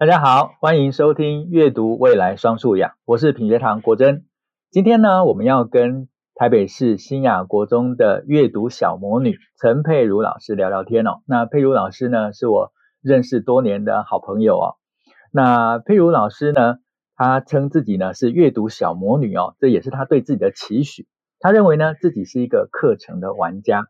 大家好，欢迎收听阅读未来双素养，我是品学堂国珍。今天呢，我们要跟台北市新雅国中的阅读小魔女陈佩如老师聊聊天哦。那佩如老师呢，是我认识多年的好朋友哦。那佩如老师呢，她称自己呢是阅读小魔女哦，这也是她对自己的期许。她认为呢，自己是一个课程的玩家，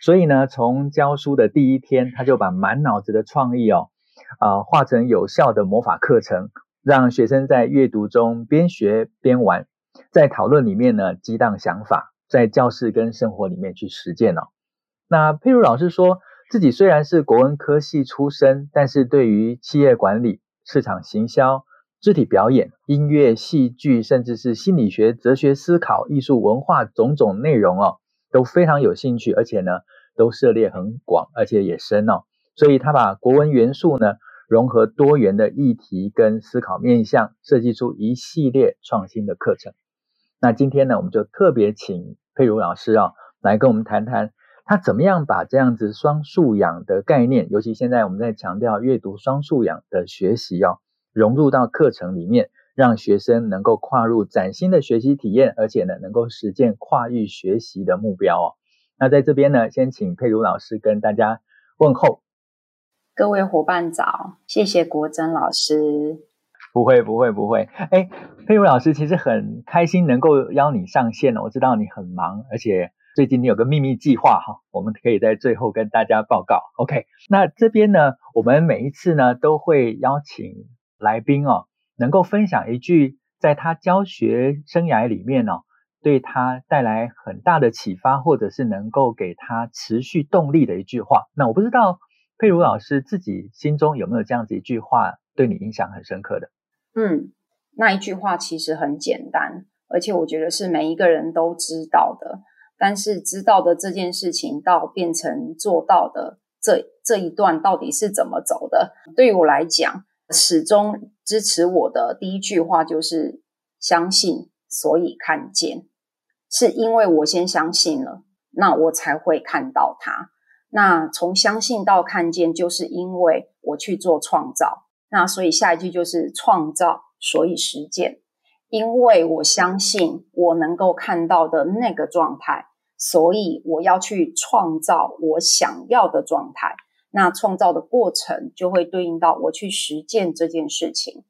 所以呢，从教书的第一天，她就把满脑子的创意哦。啊，化成有效的魔法课程，让学生在阅读中边学边玩，在讨论里面呢激荡想法，在教室跟生活里面去实践哦。那佩如老师说自己虽然是国文科系出身，但是对于企业管理、市场行销、肢体表演、音乐、戏剧，甚至是心理学、哲学思考、艺术文化种种内容哦，都非常有兴趣，而且呢都涉猎很广，而且也深哦。所以他把国文元素呢，融合多元的议题跟思考面向，设计出一系列创新的课程。那今天呢，我们就特别请佩如老师啊，来跟我们谈谈他怎么样把这样子双素养的概念，尤其现在我们在强调阅读双素养的学习哦，融入到课程里面，让学生能够跨入崭新的学习体验，而且呢，能够实践跨域学习的目标哦。那在这边呢，先请佩如老师跟大家问候。各位伙伴早，谢谢国珍老师。不会不会不会，哎，佩如老师其实很开心能够邀你上线哦。我知道你很忙，而且最近你有个秘密计划哈，我们可以在最后跟大家报告。OK，那这边呢，我们每一次呢都会邀请来宾哦，能够分享一句在他教学生涯里面哦，对他带来很大的启发，或者是能够给他持续动力的一句话。那我不知道。佩如老师自己心中有没有这样子一句话对你影响很深刻的？嗯，那一句话其实很简单，而且我觉得是每一个人都知道的。但是知道的这件事情到变成做到的这这一段到底是怎么走的？对于我来讲，始终支持我的第一句话就是相信，所以看见，是因为我先相信了，那我才会看到它。那从相信到看见，就是因为我去做创造。那所以下一句就是创造，所以实践。因为我相信我能够看到的那个状态，所以我要去创造我想要的状态。那创造的过程就会对应到我去实践这件事情。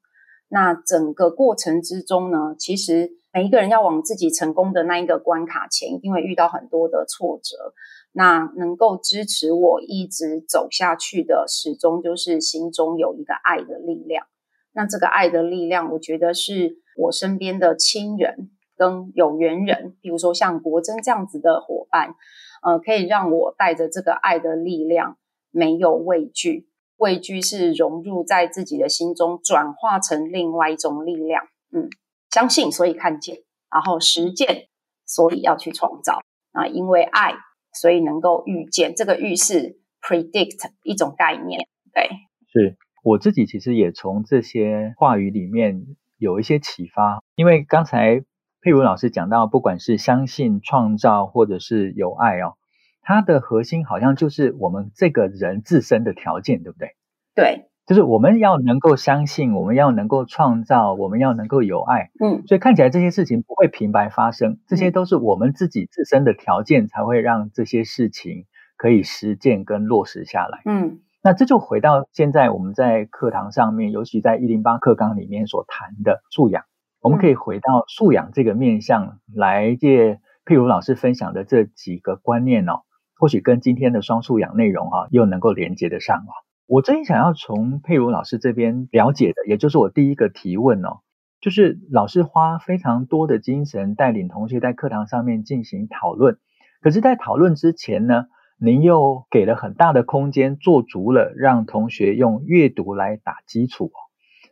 那整个过程之中呢，其实每一个人要往自己成功的那一个关卡前，一定会遇到很多的挫折。那能够支持我一直走下去的，始终就是心中有一个爱的力量。那这个爱的力量，我觉得是我身边的亲人跟有缘人，比如说像国珍这样子的伙伴，呃，可以让我带着这个爱的力量，没有畏惧。畏惧是融入在自己的心中，转化成另外一种力量。嗯，相信所以看见，然后实践所以要去创造啊，因为爱。所以能够预见，这个预示 predict 一种概念，对，是我自己其实也从这些话语里面有一些启发，因为刚才佩如老师讲到，不管是相信、创造，或者是有爱哦，它的核心好像就是我们这个人自身的条件，对不对？对。就是我们要能够相信，我们要能够创造，我们要能够有爱。嗯，所以看起来这些事情不会平白发生，这些都是我们自己自身的条件，才会让这些事情可以实践跟落实下来。嗯，那这就回到现在我们在课堂上面，尤其在一零八课纲里面所谈的素养，我们可以回到素养这个面向来借譬如老师分享的这几个观念哦，或许跟今天的双素养内容啊，又能够连接得上哦。我真想要从佩如老师这边了解的，也就是我第一个提问哦，就是老师花非常多的精神带领同学在课堂上面进行讨论，可是，在讨论之前呢，您又给了很大的空间，做足了让同学用阅读来打基础哦。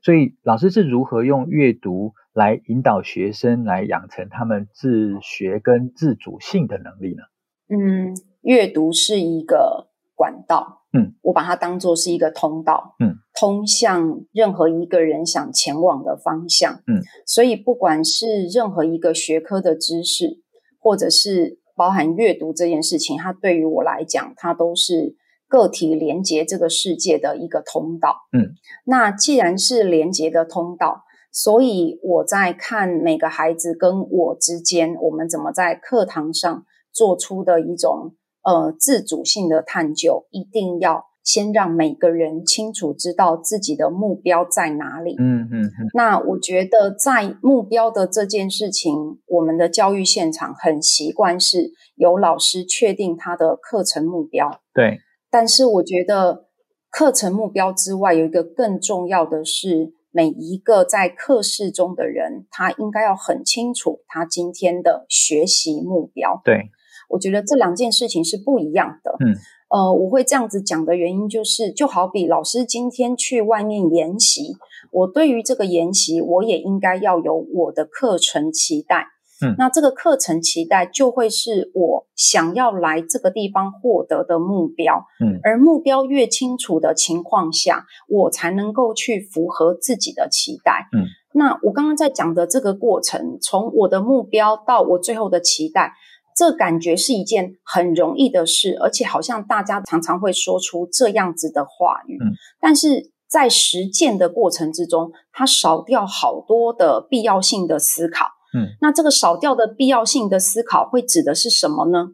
所以，老师是如何用阅读来引导学生来养成他们自学跟自主性的能力呢？嗯，阅读是一个管道。嗯，我把它当做是一个通道，嗯，通向任何一个人想前往的方向，嗯，所以不管是任何一个学科的知识，或者是包含阅读这件事情，它对于我来讲，它都是个体连接这个世界的一个通道。嗯，那既然是连接的通道，所以我在看每个孩子跟我之间，我们怎么在课堂上做出的一种呃自主性的探究，一定要。先让每个人清楚知道自己的目标在哪里。嗯嗯嗯。那我觉得在目标的这件事情，我们的教育现场很习惯是由老师确定他的课程目标。对。但是我觉得课程目标之外，有一个更重要的是，每一个在课室中的人，他应该要很清楚他今天的学习目标。对。我觉得这两件事情是不一样的。嗯。呃，我会这样子讲的原因就是，就好比老师今天去外面研习，我对于这个研习，我也应该要有我的课程期待。嗯，那这个课程期待就会是我想要来这个地方获得的目标。嗯，而目标越清楚的情况下，我才能够去符合自己的期待。嗯，那我刚刚在讲的这个过程，从我的目标到我最后的期待。这感觉是一件很容易的事，而且好像大家常常会说出这样子的话语。嗯，但是在实践的过程之中，它少掉好多的必要性的思考。嗯，那这个少掉的必要性的思考会指的是什么呢？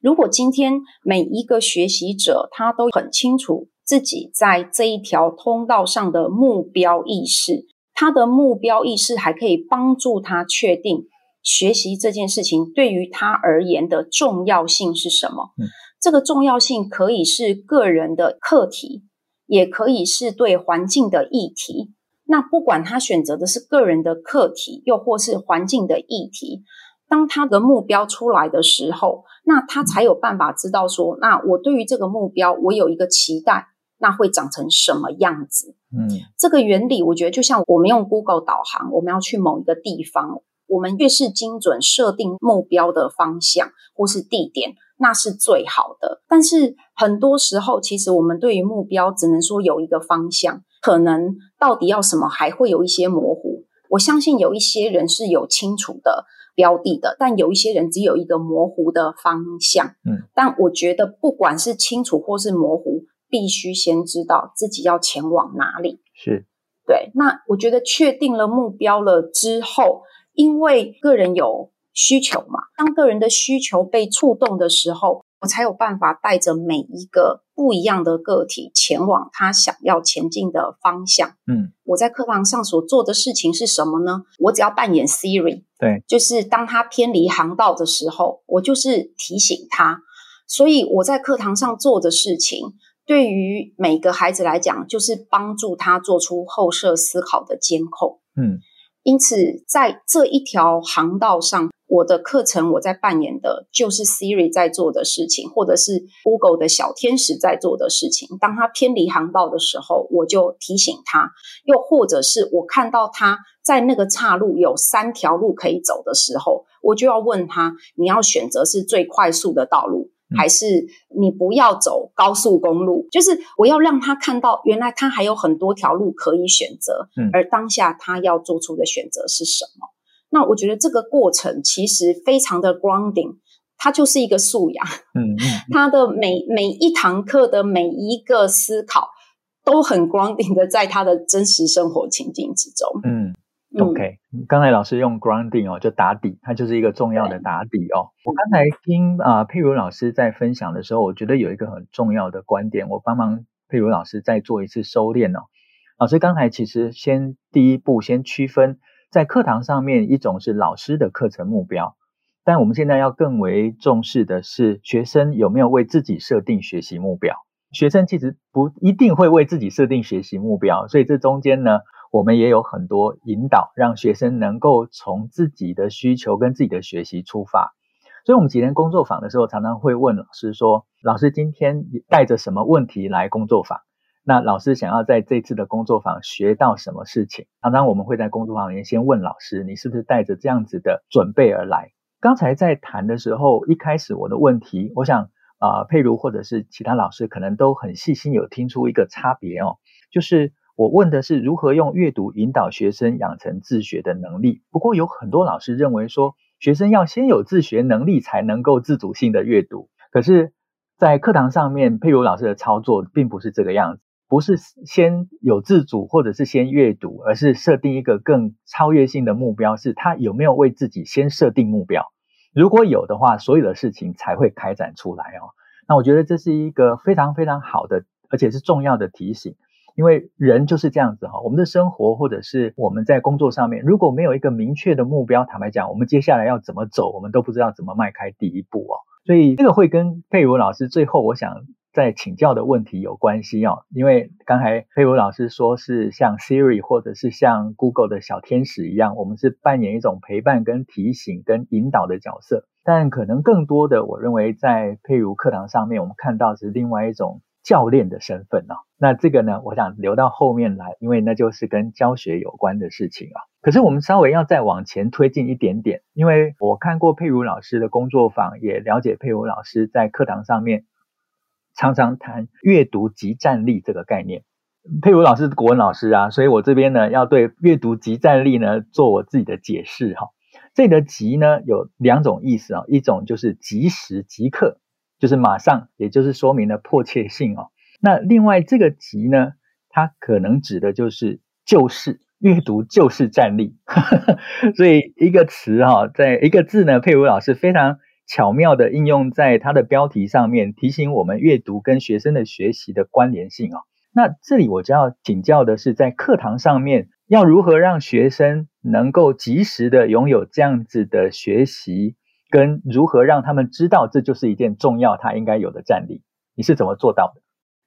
如果今天每一个学习者他都很清楚自己在这一条通道上的目标意识，他的目标意识还可以帮助他确定。学习这件事情对于他而言的重要性是什么？嗯，这个重要性可以是个人的课题，也可以是对环境的议题。那不管他选择的是个人的课题，又或是环境的议题，当他的目标出来的时候，那他才有办法知道说，那我对于这个目标，我有一个期待，那会长成什么样子？嗯，这个原理我觉得就像我们用 Google 导航，我们要去某一个地方。我们越是精准设定目标的方向或是地点，那是最好的。但是很多时候，其实我们对于目标只能说有一个方向，可能到底要什么还会有一些模糊。我相信有一些人是有清楚的标的的，但有一些人只有一个模糊的方向。嗯，但我觉得不管是清楚或是模糊，必须先知道自己要前往哪里。是，对。那我觉得确定了目标了之后。因为个人有需求嘛，当个人的需求被触动的时候，我才有办法带着每一个不一样的个体前往他想要前进的方向。嗯，我在课堂上所做的事情是什么呢？我只要扮演 Siri，对，就是当他偏离航道的时候，我就是提醒他。所以我在课堂上做的事情，对于每个孩子来讲，就是帮助他做出后设思考的监控。嗯。因此，在这一条航道上，我的课程我在扮演的就是 Siri 在做的事情，或者是 Google 的小天使在做的事情。当他偏离航道的时候，我就提醒他；又或者是我看到他在那个岔路有三条路可以走的时候，我就要问他：你要选择是最快速的道路？还是你不要走高速公路，就是我要让他看到，原来他还有很多条路可以选择，嗯，而当下他要做出的选择是什么？那我觉得这个过程其实非常的 grounding，它就是一个素养，嗯嗯，他的每每一堂课的每一个思考都很 grounding 的在他的真实生活情境之中，嗯。OK，刚才老师用 grounding 哦，就打底，它就是一个重要的打底哦。我刚才听啊、呃、佩如老师在分享的时候，我觉得有一个很重要的观点，我帮忙佩如老师再做一次收敛哦。老师刚才其实先第一步先区分在课堂上面，一种是老师的课程目标，但我们现在要更为重视的是学生有没有为自己设定学习目标。学生其实不一定会为自己设定学习目标，所以这中间呢。我们也有很多引导，让学生能够从自己的需求跟自己的学习出发。所以，我们几天工作坊的时候，常常会问老师说：“老师今天带着什么问题来工作坊？那老师想要在这次的工作坊学到什么事情？”常常我们会在工作坊里面先问老师：“你是不是带着这样子的准备而来？”刚才在谈的时候，一开始我的问题，我想啊、佩如或者是其他老师可能都很细心，有听出一个差别哦，就是。我问的是如何用阅读引导学生养成自学的能力。不过有很多老师认为说，学生要先有自学能力才能够自主性的阅读。可是在课堂上面，佩如老师的操作并不是这个样子，不是先有自主或者是先阅读，而是设定一个更超越性的目标，是他有没有为自己先设定目标？如果有的话，所有的事情才会开展出来哦。那我觉得这是一个非常非常好的，而且是重要的提醒。因为人就是这样子哈，我们的生活或者是我们在工作上面，如果没有一个明确的目标，坦白讲，我们接下来要怎么走，我们都不知道怎么迈开第一步哦。所以这个会跟佩如老师最后我想再请教的问题有关系哦。因为刚才佩如老师说是像 Siri 或者是像 Google 的小天使一样，我们是扮演一种陪伴跟提醒跟引导的角色，但可能更多的，我认为在佩如课堂上面，我们看到是另外一种。教练的身份哦，那这个呢，我想留到后面来，因为那就是跟教学有关的事情啊。可是我们稍微要再往前推进一点点，因为我看过佩如老师的工作坊，也了解佩如老师在课堂上面常常谈阅读即战力这个概念。佩如老师是国文老师啊，所以我这边呢要对阅读即战力呢做我自己的解释哈。这里的即呢有两种意思啊，一种就是即时即刻。就是马上，也就是说明了迫切性哦。那另外这个“急”呢，它可能指的就是就是阅读就是战力。所以一个词哈，在一个字呢，佩如老师非常巧妙的应用在它的标题上面，提醒我们阅读跟学生的学习的关联性哦。那这里我就要请教的是，在课堂上面要如何让学生能够及时的拥有这样子的学习。跟如何让他们知道这就是一件重要他应该有的战力，你是怎么做到的？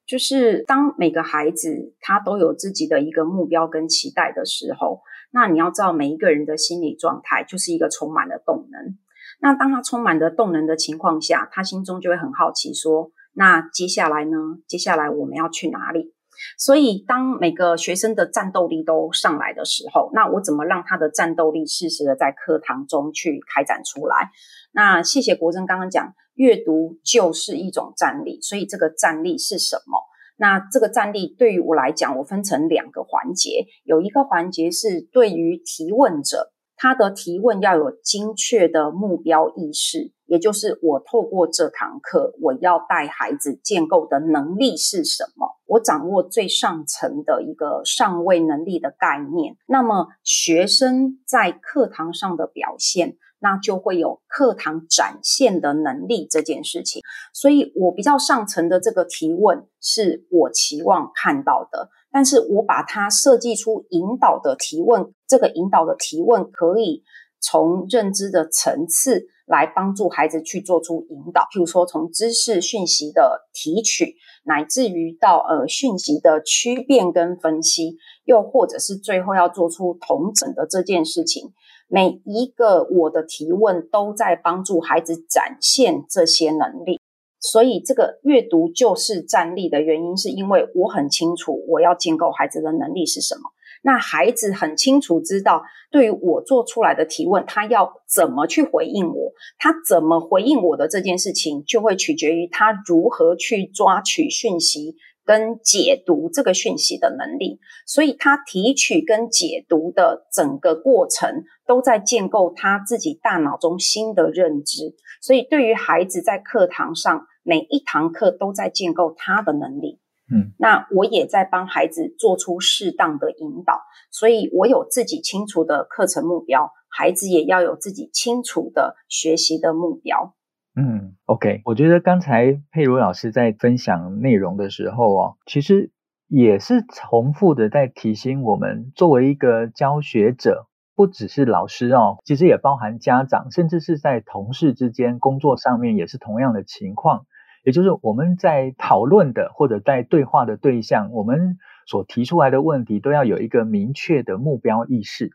就是当每个孩子他都有自己的一个目标跟期待的时候，那你要知道每一个人的心理状态就是一个充满了动能。那当他充满了动能的情况下，他心中就会很好奇说：那接下来呢？接下来我们要去哪里？所以，当每个学生的战斗力都上来的时候，那我怎么让他的战斗力适时的在课堂中去开展出来？那谢谢国珍刚刚讲，阅读就是一种战力，所以这个战力是什么？那这个战力对于我来讲，我分成两个环节，有一个环节是对于提问者。他的提问要有精确的目标意识，也就是我透过这堂课，我要带孩子建构的能力是什么？我掌握最上层的一个上位能力的概念。那么学生在课堂上的表现，那就会有课堂展现的能力这件事情。所以我比较上层的这个提问，是我期望看到的。但是我把它设计出引导的提问，这个引导的提问可以从认知的层次来帮助孩子去做出引导，譬如说从知识讯息的提取，乃至于到呃讯息的区辨跟分析，又或者是最后要做出统整的这件事情，每一个我的提问都在帮助孩子展现这些能力。所以，这个阅读就是站立的原因，是因为我很清楚我要建构孩子的能力是什么。那孩子很清楚知道，对于我做出来的提问，他要怎么去回应我，他怎么回应我的这件事情，就会取决于他如何去抓取讯息跟解读这个讯息的能力。所以，他提取跟解读的整个过程，都在建构他自己大脑中新的认知。所以，对于孩子在课堂上，每一堂课都在建构他的能力。嗯，那我也在帮孩子做出适当的引导。所以我有自己清楚的课程目标，孩子也要有自己清楚的学习的目标。嗯，OK，我觉得刚才佩如老师在分享内容的时候哦，其实也是重复的在提醒我们，作为一个教学者。不只是老师哦，其实也包含家长，甚至是在同事之间工作上面也是同样的情况。也就是我们在讨论的或者在对话的对象，我们所提出来的问题都要有一个明确的目标意识。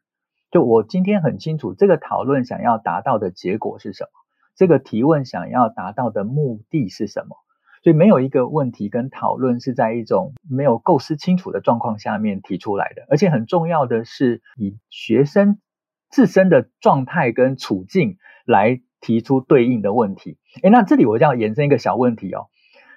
就我今天很清楚，这个讨论想要达到的结果是什么，这个提问想要达到的目的是什么。所以没有一个问题跟讨论是在一种没有构思清楚的状况下面提出来的，而且很重要的是以学生自身的状态跟处境来提出对应的问题。诶，那这里我就要延伸一个小问题哦，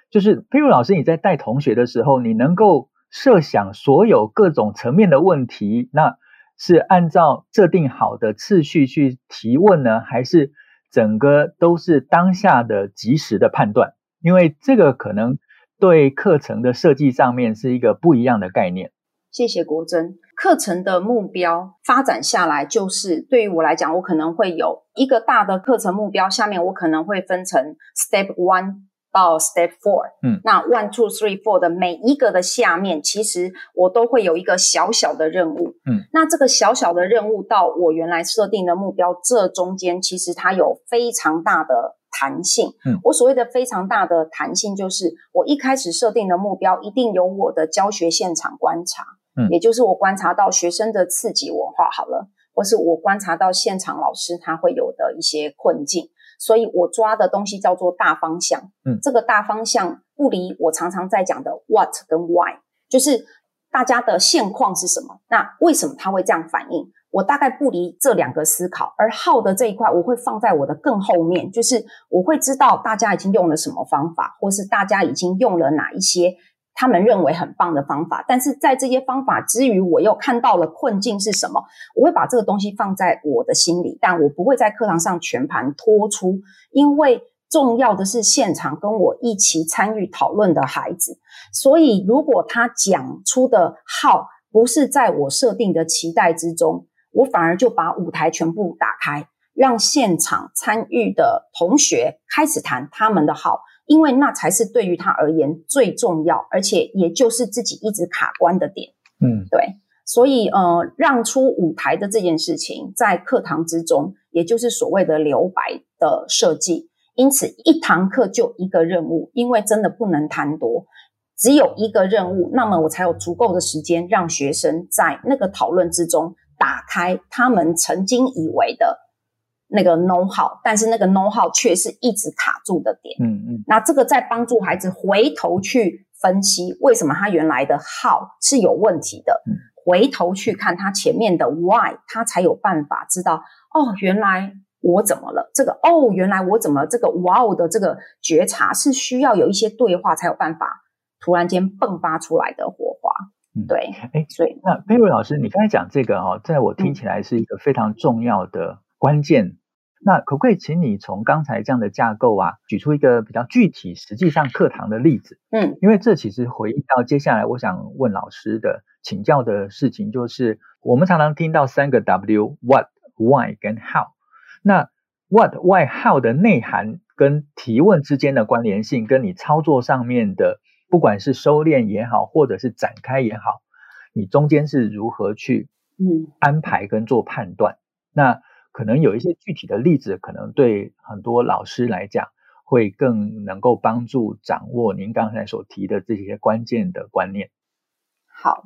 就是佩如老师你在带同学的时候，你能够设想所有各种层面的问题，那是按照设定好的次序去提问呢，还是整个都是当下的及时的判断？因为这个可能对课程的设计上面是一个不一样的概念。谢谢国珍。课程的目标发展下来，就是对于我来讲，我可能会有一个大的课程目标，下面我可能会分成 Step One 到 Step Four。嗯，那 One、Two、Three、Four 的每一个的下面，其实我都会有一个小小的任务。嗯，那这个小小的任务到我原来设定的目标，这中间其实它有非常大的弹性。嗯，我所谓的非常大的弹性，就是我一开始设定的目标，一定有我的教学现场观察。嗯，也就是我观察到学生的刺激文化好了，或是我观察到现场老师他会有的一些困境，所以我抓的东西叫做大方向。嗯，这个大方向不离我常常在讲的 what 跟 why，就是大家的现况是什么，那为什么他会这样反应？我大概不离这两个思考，而 how 的这一块我会放在我的更后面，就是我会知道大家已经用了什么方法，或是大家已经用了哪一些。他们认为很棒的方法，但是在这些方法之余，我又看到了困境是什么？我会把这个东西放在我的心里，但我不会在课堂上全盘托出，因为重要的是现场跟我一起参与讨论的孩子。所以，如果他讲出的号不是在我设定的期待之中，我反而就把舞台全部打开，让现场参与的同学开始谈他们的号。因为那才是对于他而言最重要，而且也就是自己一直卡关的点。嗯，对，所以呃，让出舞台的这件事情，在课堂之中，也就是所谓的留白的设计。因此，一堂课就一个任务，因为真的不能贪多，只有一个任务，那么我才有足够的时间让学生在那个讨论之中打开他们曾经以为的。那个 know how，但是那个 know how 却是一直卡住的点。嗯嗯，那这个在帮助孩子回头去分析为什么他原来的 how 是有问题的，嗯、回头去看他前面的 why，他才有办法知道哦，原来我怎么了？这个哦，原来我怎么这个 wow 的这个觉察是需要有一些对话才有办法突然间迸发出来的火花。嗯、对，哎，所以那佩瑞老师，你刚才讲这个哦，在我听起来是一个非常重要的。关键，那可不可以请你从刚才这样的架构啊，举出一个比较具体、实际上课堂的例子？嗯，因为这其实回应到接下来我想问老师的请教的事情，就是我们常常听到三个 W：What、Why 跟 How。那 What、Why、How 的内涵跟提问之间的关联性，跟你操作上面的，不管是收敛也好，或者是展开也好，你中间是如何去嗯安排跟做判断？嗯、那可能有一些具体的例子，可能对很多老师来讲，会更能够帮助掌握您刚才所提的这些关键的观念。好，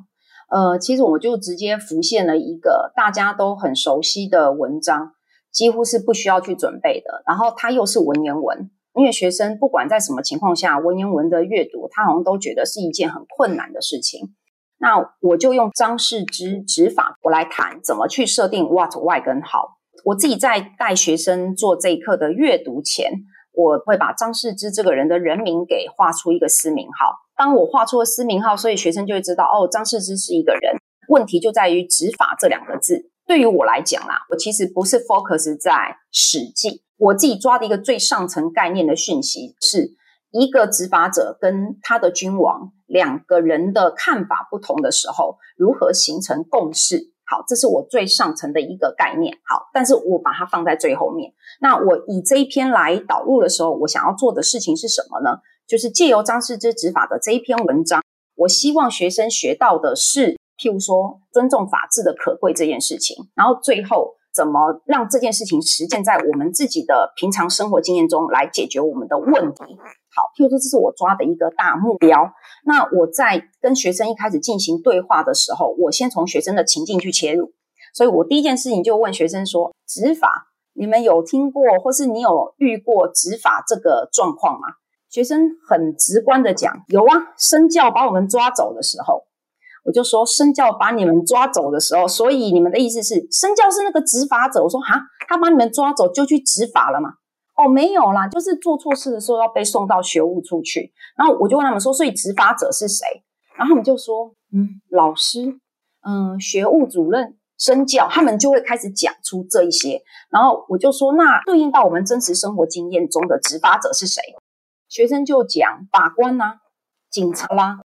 呃，其实我就直接浮现了一个大家都很熟悉的文章，几乎是不需要去准备的。然后它又是文言文，因为学生不管在什么情况下，文言文的阅读，他好像都觉得是一件很困难的事情。那我就用张世之指法，我来谈怎么去设定 what、why 跟 how。我自己在带学生做这一课的阅读前，我会把张世之这个人的人名给画出一个私名号。当我画出了私名号，所以学生就会知道哦，张世之是一个人。问题就在于“执法”这两个字。对于我来讲啦，我其实不是 focus 在《史记》，我自己抓的一个最上层概念的讯息，是一个执法者跟他的君王两个人的看法不同的时候，如何形成共识。好，这是我最上层的一个概念。好，但是我把它放在最后面。那我以这一篇来导入的时候，我想要做的事情是什么呢？就是借由张世之执法的这一篇文章，我希望学生学到的是，譬如说尊重法治的可贵这件事情。然后最后，怎么让这件事情实践在我们自己的平常生活经验中来解决我们的问题。好，譬如说，这是我抓的一个大目标。那我在跟学生一开始进行对话的时候，我先从学生的情境去切入。所以我第一件事情就问学生说：“执法，你们有听过，或是你有遇过执法这个状况吗？”学生很直观的讲：“有啊，身教把我们抓走的时候。”我就说：“身教把你们抓走的时候，所以你们的意思是，身教是那个执法者？”我说：“哈，他把你们抓走就去执法了吗？”哦，没有啦，就是做错事的时候要被送到学务处去。然后我就问他们说：“所以执法者是谁？”然后他们就说：“嗯，老师，嗯，学务主任、身教。”他们就会开始讲出这一些。然后我就说：“那对应到我们真实生活经验中的执法者是谁？”学生就讲法官呐、警察啦。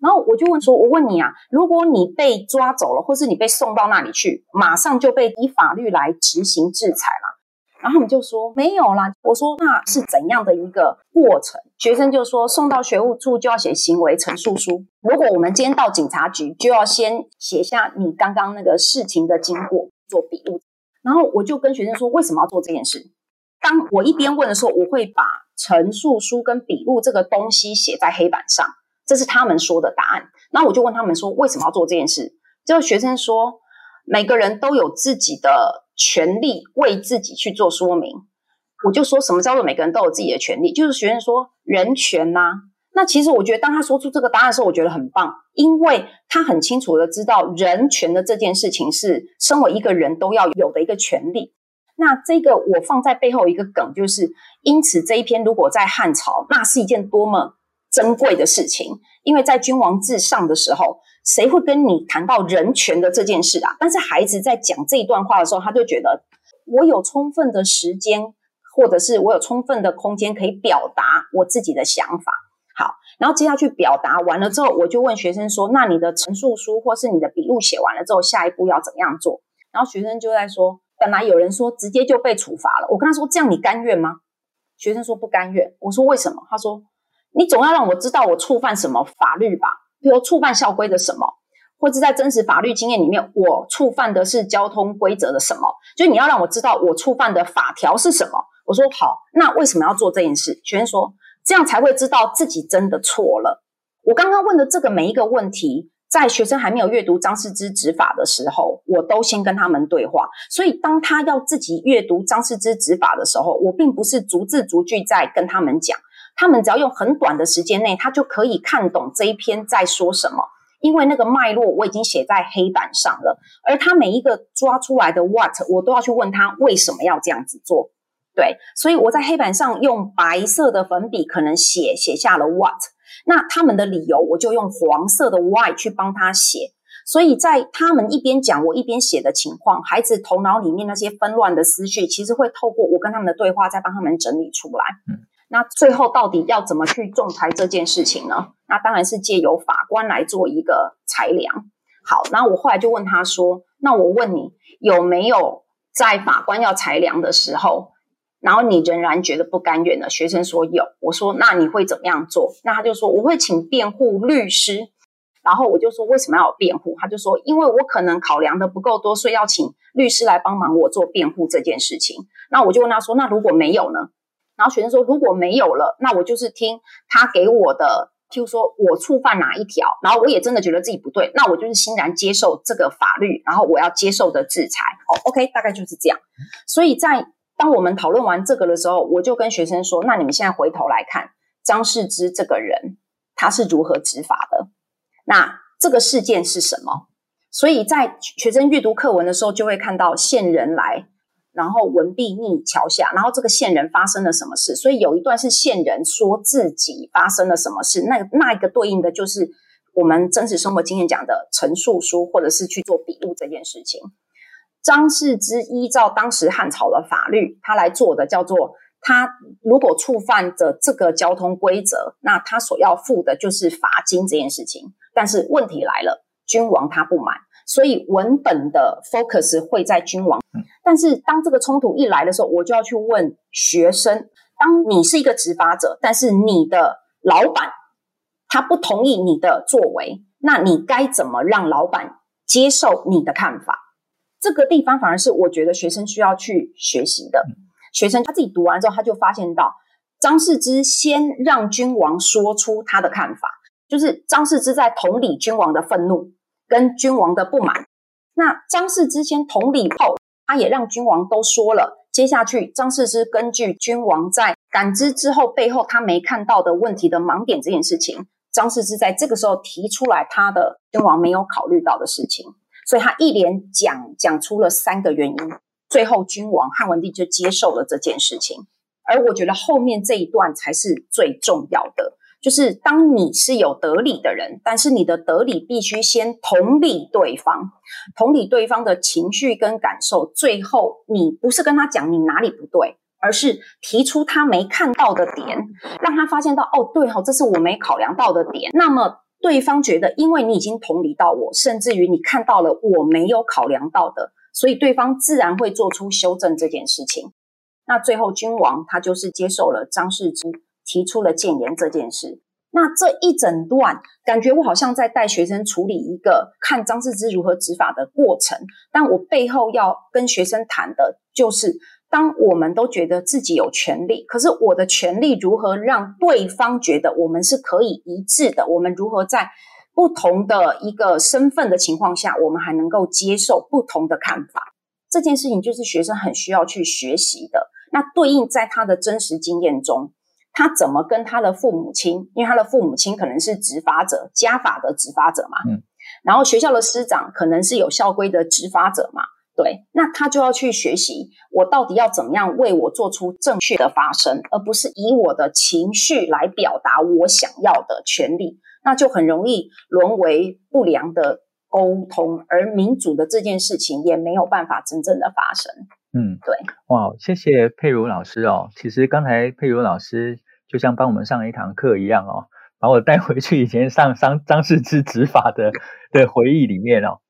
然后我就问说：“我问你啊，如果你被抓走了，或是你被送到那里去，马上就被以法律来执行制裁了？”然后他们就说：“没有啦。”我说：“那是怎样的一个过程？”学生就说：“送到学务处就要写行为陈述书。如果我们今天到警察局，就要先写下你刚刚那个事情的经过，做笔录。”然后我就跟学生说：“为什么要做这件事？”当我一边问的时候，我会把陈述书跟笔录这个东西写在黑板上。这是他们说的答案，那我就问他们说，为什么要做这件事？就学生说，每个人都有自己的权利，为自己去做说明。我就说什么叫做每个人都有自己的权利？就是学生说人权呐、那其实我觉得，当他说出这个答案的时候，我觉得很棒，因为他很清楚的知道人权的这件事情是身为一个人都要有的一个权利。那这个我放在背后一个梗，就是因此这一篇如果在汉朝，那是一件多么。珍贵的事情，因为在君王至上的时候，谁会跟你谈到人权的这件事啊？但是孩子在讲这一段话的时候，他就觉得我有充分的时间，或者是我有充分的空间可以表达我自己的想法。好，然后接下去表达完了之后，我就问学生说：“那你的陈述书或是你的笔录写完了之后，下一步要怎么样做？”然后学生就在说：“本来有人说直接就被处罚了，我跟他说这样你甘愿吗？”学生说不甘愿。我说为什么？他说。你总要让我知道我触犯什么法律吧？比如触犯校规的什么，或者在真实法律经验里面，我触犯的是交通规则的什么？就是你要让我知道我触犯的法条是什么。我说好，那为什么要做这件事？学生说这样才会知道自己真的错了。我刚刚问的这个每一个问题，在学生还没有阅读张释之执法的时候，我都先跟他们对话。所以当他要自己阅读张释之执法的时候，我并不是逐字逐句在跟他们讲。他们只要用很短的时间内，他就可以看懂这一篇在说什么，因为那个脉络我已经写在黑板上了。而他每一个抓出来的 what，我都要去问他为什么要这样子做。对，所以我在黑板上用白色的粉笔可能写写下了 what，那他们的理由我就用黄色的 why 去帮他写。所以在他们一边讲我一边写的情况，孩子头脑里面那些纷乱的思绪，其实会透过我跟他们的对话，再帮他们整理出来。那最后到底要怎么去仲裁这件事情呢？那当然是借由法官来做一个裁量。好，那我后来就问他说：“那我问你，有没有在法官要裁量的时候，然后你仍然觉得不甘愿的？”学生说有。我说：“那你会怎么样做？”那他就说：“我会请辩护律师。”然后我就说：“为什么要有辩护？”他就说：“因为我可能考量的不够多，所以要请律师来帮忙我做辩护这件事情。”那我就问他说：“那如果没有呢？”然后学生说：“如果没有了，那我就是听他给我的，譬如说我触犯哪一条，然后我也真的觉得自己不对，那我就是欣然接受这个法律，然后我要接受的制裁。哦，OK，大概就是这样。所以在当我们讨论完这个的时候，我就跟学生说：那你们现在回头来看张释之这个人，他是如何执法的？那这个事件是什么？所以在学生阅读课文的时候，就会看到线人来。”然后文壁逆桥下，然后这个线人发生了什么事？所以有一段是线人说自己发生了什么事，那那一个对应的就是我们真实生活经验讲的陈述书，或者是去做笔录这件事情。张释之依照当时汉朝的法律，他来做的叫做他如果触犯的这个交通规则，那他所要付的就是罚金这件事情。但是问题来了，君王他不满。所以文本的 focus 会在君王，但是当这个冲突一来的时候，我就要去问学生：当你是一个执法者，但是你的老板他不同意你的作为，那你该怎么让老板接受你的看法？这个地方反而是我觉得学生需要去学习的。学生他自己读完之后，他就发现到张世之先让君王说出他的看法，就是张世之在同理君王的愤怒。跟君王的不满，那张氏之先同理后，他也让君王都说了。接下去，张氏之根据君王在感知之后背后他没看到的问题的盲点这件事情，张氏之在这个时候提出来他的君王没有考虑到的事情，所以他一连讲讲出了三个原因，最后君王汉文帝就接受了这件事情。而我觉得后面这一段才是最重要的。就是当你是有得理的人，但是你的得理必须先同理对方，同理对方的情绪跟感受，最后你不是跟他讲你哪里不对，而是提出他没看到的点，让他发现到哦，对哦，这是我没考量到的点。那么对方觉得，因为你已经同理到我，甚至于你看到了我没有考量到的，所以对方自然会做出修正这件事情。那最后君王他就是接受了张世之提出了谏言这件事。那这一整段感觉我好像在带学生处理一个看张世之如何执法的过程，但我背后要跟学生谈的就是。当我们都觉得自己有权利，可是我的权利如何让对方觉得我们是可以一致的？我们如何在不同的一个身份的情况下，我们还能够接受不同的看法？这件事情就是学生很需要去学习的。那对应在他的真实经验中，他怎么跟他的父母亲？因为他的父母亲可能是执法者，家法的执法者嘛。嗯。然后学校的师长可能是有校规的执法者嘛。对，那他就要去学习，我到底要怎么样为我做出正确的发声，而不是以我的情绪来表达我想要的权利，那就很容易沦为不良的沟通，而民主的这件事情也没有办法真正的发生。嗯，对，哇，谢谢佩如老师哦。其实刚才佩如老师就像帮我们上了一堂课一样哦，把我带回去以前上张张世之执法的的回忆里面哦。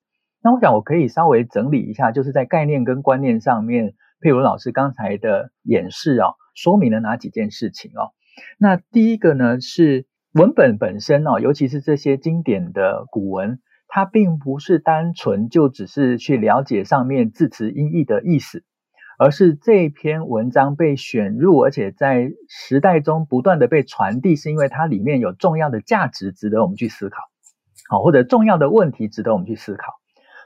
那我想我可以稍微整理一下，就是在概念跟观念上面，佩如老师刚才的演示哦，说明了哪几件事情哦。那第一个呢是文本本身哦，尤其是这些经典的古文，它并不是单纯就只是去了解上面字词音译的意思，而是这篇文章被选入，而且在时代中不断的被传递，是因为它里面有重要的价值值得我们去思考，好，或者重要的问题值得我们去思考。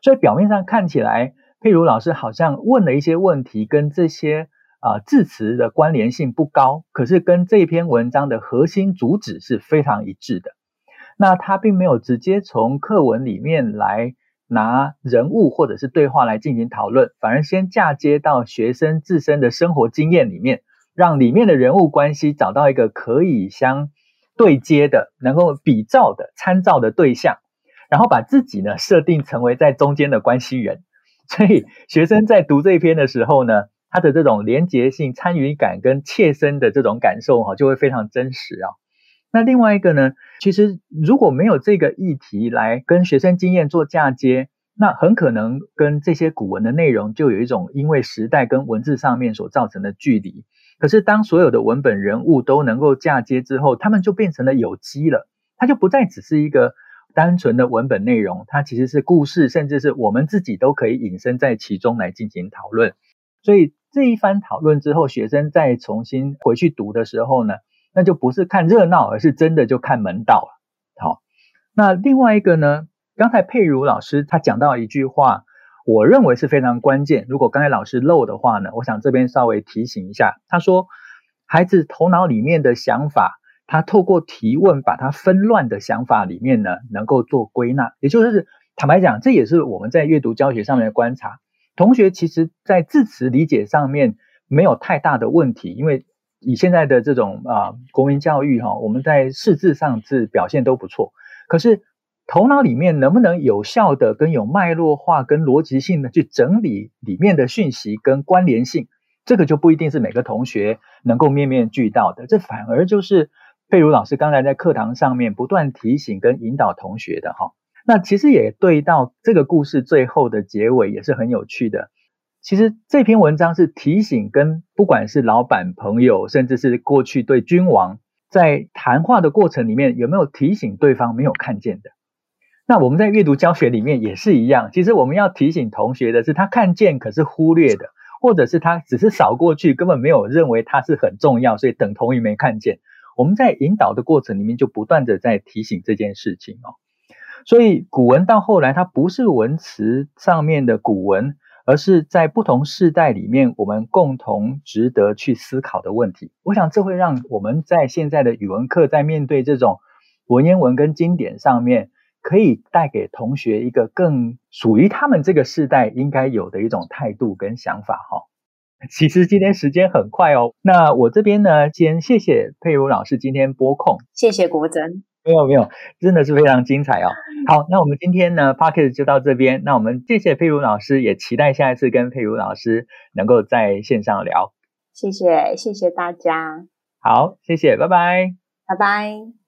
所以表面上看起来，佩如老师好像问了一些问题，跟这些啊、字词的关联性不高，可是跟这篇文章的核心主旨是非常一致的。那他并没有直接从课文里面来拿人物或者是对话来进行讨论，反而先嫁接到学生自身的生活经验里面，让里面的人物关系找到一个可以相对接的、能够比照的、参照的对象。然后把自己呢设定成为在中间的关系人，所以学生在读这一篇的时候呢，他的这种连结性、参与感跟切身的这种感受哈，就会非常真实啊。那另外一个呢，其实如果没有这个议题来跟学生经验做嫁接，那很可能跟这些古文的内容就有一种因为时代跟文字上面所造成的距离。可是当所有的文本人物都能够嫁接之后，他们就变成了有机了，它就不再只是一个。单纯的文本内容，它其实是故事，甚至是我们自己都可以引申在其中来进行讨论。所以这一番讨论之后，学生再重新回去读的时候呢，那就不是看热闹，而是真的就看门道了。好，那另外一个呢，刚才佩如老师他讲到一句话，我认为是非常关键。如果刚才老师漏的话呢，我想这边稍微提醒一下。他说，孩子头脑里面的想法。他透过提问，把他纷乱的想法里面呢，能够做归纳。也就是坦白讲，这也是我们在阅读教学上面的观察。同学其实，在字词理解上面没有太大的问题，因为以现在的这种啊、国民教育哈，我们在识字上是表现都不错。可是头脑里面能不能有效的跟有脉络化、跟逻辑性的去整理里面的讯息跟关联性，这个就不一定是每个同学能够面面俱到的。这反而就是。佩如老师刚才在课堂上面不断提醒跟引导同学的哈，那其实也对到这个故事最后的结尾也是很有趣的。其实这篇文章是提醒跟不管是老板、朋友，甚至是过去对君王，在谈话的过程里面有没有提醒对方没有看见的？那我们在阅读教学里面也是一样，其实我们要提醒同学的是他看见可是忽略的，或者是他只是扫过去，根本没有认为它是很重要，所以等同于没看见。我们在引导的过程里面，就不断的在提醒这件事情哦。所以古文到后来，它不是文词上面的古文，而是在不同世代里面，我们共同值得去思考的问题。我想这会让我们在现在的语文课，在面对这种文言文跟经典上面，可以带给同学一个更属于他们这个世代应该有的一种态度跟想法哈。其实今天时间很快哦，那我这边呢，先谢谢佩如老师今天播控，谢谢国珍，没有没有，真的是非常精彩哦。好，那我们今天呢 p a c k e t 就到这边，那我们谢谢佩如老师，也期待下一次跟佩如老师能够在线上聊。谢谢，谢谢大家。好，谢谢，拜拜，拜拜。